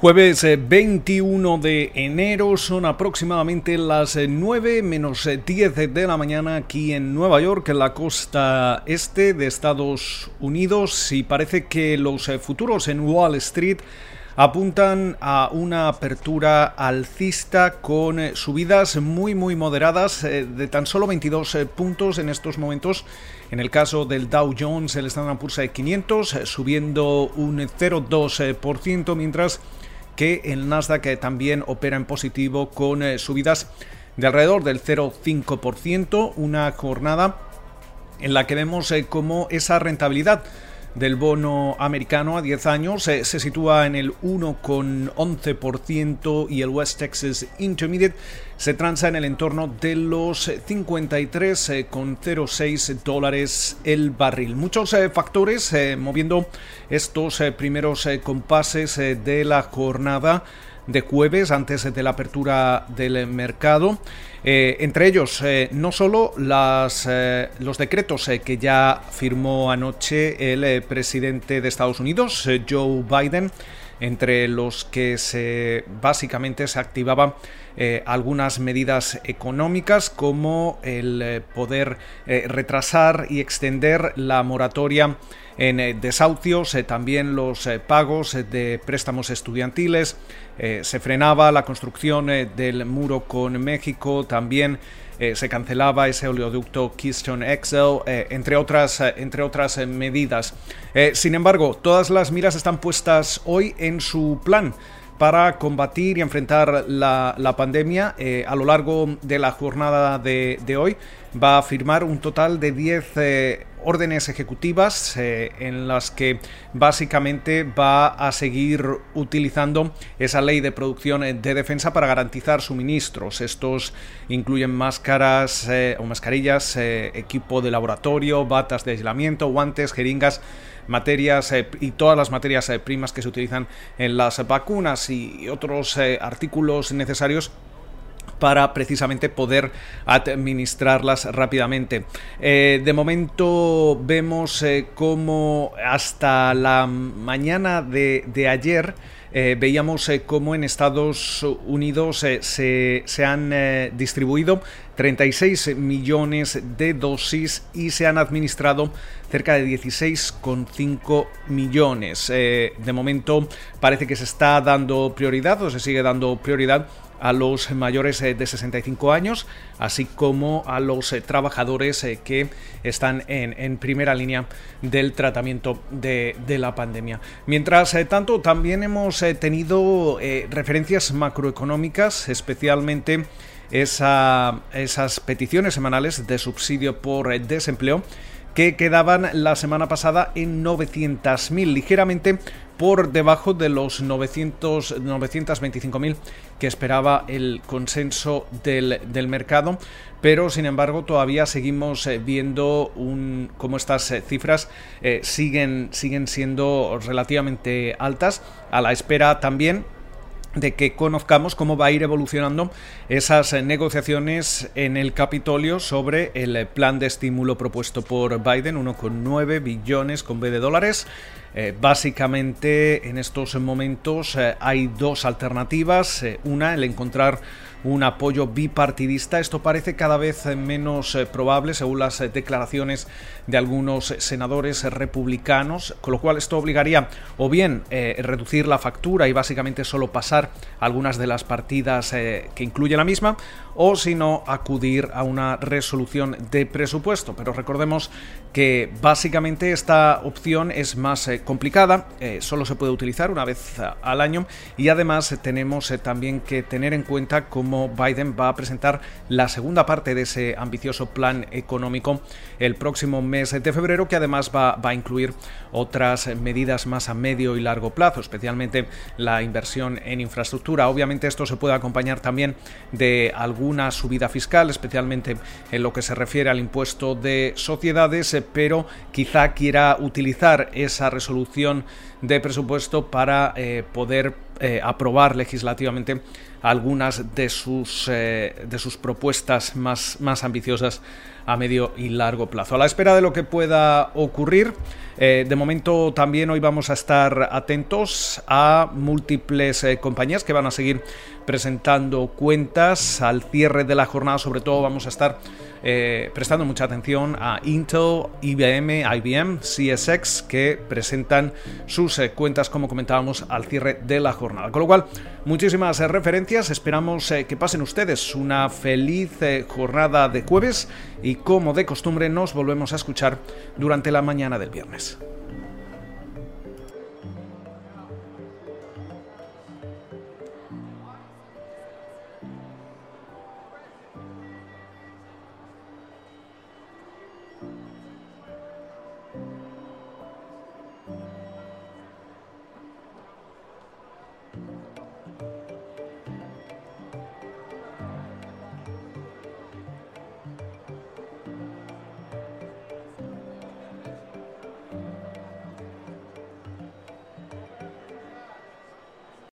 Jueves 21 eh, de enero son aproximadamente las 9 eh, menos 10 eh, de la mañana aquí en Nueva York, en la costa este de Estados Unidos y parece que los futuros en Wall Street apuntan a una apertura alcista con subidas muy muy moderadas de tan solo 22 puntos en estos momentos. En el caso del Dow Jones, el Standard Poor's 500 subiendo un 0,2%, mientras que el Nasdaq también opera en positivo con eh, subidas de alrededor del 0,5%, una jornada en la que vemos eh, cómo esa rentabilidad del bono americano a 10 años se sitúa en el 1,11% y el West Texas Intermediate se transa en el entorno de los 53,06 dólares el barril. Muchos eh, factores eh, moviendo estos eh, primeros compases de la jornada de jueves antes de la apertura del mercado. Eh, entre ellos, eh, no solo las, eh, los decretos que ya firmó anoche el presidente de Estados Unidos, Joe Biden, entre los que se básicamente se activaban algunas medidas económicas como el poder retrasar y extender la moratoria en desahucios, también los pagos de préstamos estudiantiles, se frenaba la construcción del muro con México, también eh, se cancelaba ese oleoducto Keystone eh, entre otras, eh, entre otras medidas. sin embargo, todas las miras están puestas hoy en su plan para combatir y enfrentar la, pandemia. a lo largo de la jornada de, de, hoy va a firmar un total de 10 órdenes ejecutivas eh, en las que básicamente va a seguir utilizando esa ley de producción de defensa para garantizar suministros. Estos incluyen máscaras eh, o mascarillas, eh, equipo de laboratorio, batas de aislamiento, guantes, jeringas materias y todas las materias primas que se utilizan en las vacunas y otros artículos necesarios para precisamente poder administrarlas rápidamente. Eh, de momento vemos eh, cómo hasta la mañana de, ayer eh, veíamos cómo en Estados Unidos se, se, han distribuido 36 millones de dosis y se han administrado cerca de 16,5 millones. de momento parece que se está dando prioridad o se sigue dando prioridad a los mayores eh, de 65 años, así como a los eh, trabajadores eh, que están en, primera línea del tratamiento de, la pandemia. Mientras tanto, también hemos tenido referencias macroeconómicas, especialmente esas peticiones semanales de subsidio por desempleo que quedaban la semana pasada en 900.000, ligeramente por debajo de los 900, 925.000 que esperaba el consenso del, mercado, pero sin embargo todavía seguimos eh, viendo un, cómo estas eh, cifras eh, siguen, siguen siendo relativamente altas, a la espera también de que conozcamos cómo va a ir evolucionando esas negociaciones en el Capitolio sobre el plan de estímulo propuesto por Biden, 1,9 billones con B de dólares. Eh, básicamente en estos momentos eh, hay dos alternativas. Eh, una, el encontrar un apoyo bipartidista. Esto parece cada vez menos probable según las declaraciones de algunos senadores republicanos, con lo cual esto obligaría o bien reducir la factura y básicamente solo pasar algunas de las partidas que incluye la misma, o si no acudir a una resolución de presupuesto. Pero recordemos que básicamente esta opción es más complicada, solo se puede utilizar una vez al año. Y además tenemos también que tener en cuenta cómo Biden va a presentar la segunda parte de ese ambicioso plan económico el próximo mes de febrero, que además va, a incluir otras medidas más a medio y largo plazo, especialmente la inversión en infraestructura. Obviamente esto se puede acompañar también de alguna subida fiscal, especialmente en lo que se refiere al impuesto de sociedades, pero quizá quiera utilizar esa resolución de presupuesto para eh, poder eh, aprobar legislativamente algunas de sus, eh, de sus propuestas más, más ambiciosas a medio y largo plazo. A la espera de lo que pueda ocurrir, de momento también hoy vamos a estar atentos a múltiples compañías que van a seguir presentando cuentas al cierre de la jornada. Sobre todo vamos a estar eh, prestando mucha atención a Intel, IBM, IBM, CSX, que presentan sus eh, cuentas, como comentábamos, al cierre de la jornada. Con lo cual, muchísimas eh, Esperamos que pasen ustedes una feliz jornada de jueves y, como de costumbre, nos volvemos a escuchar durante la mañana del viernes.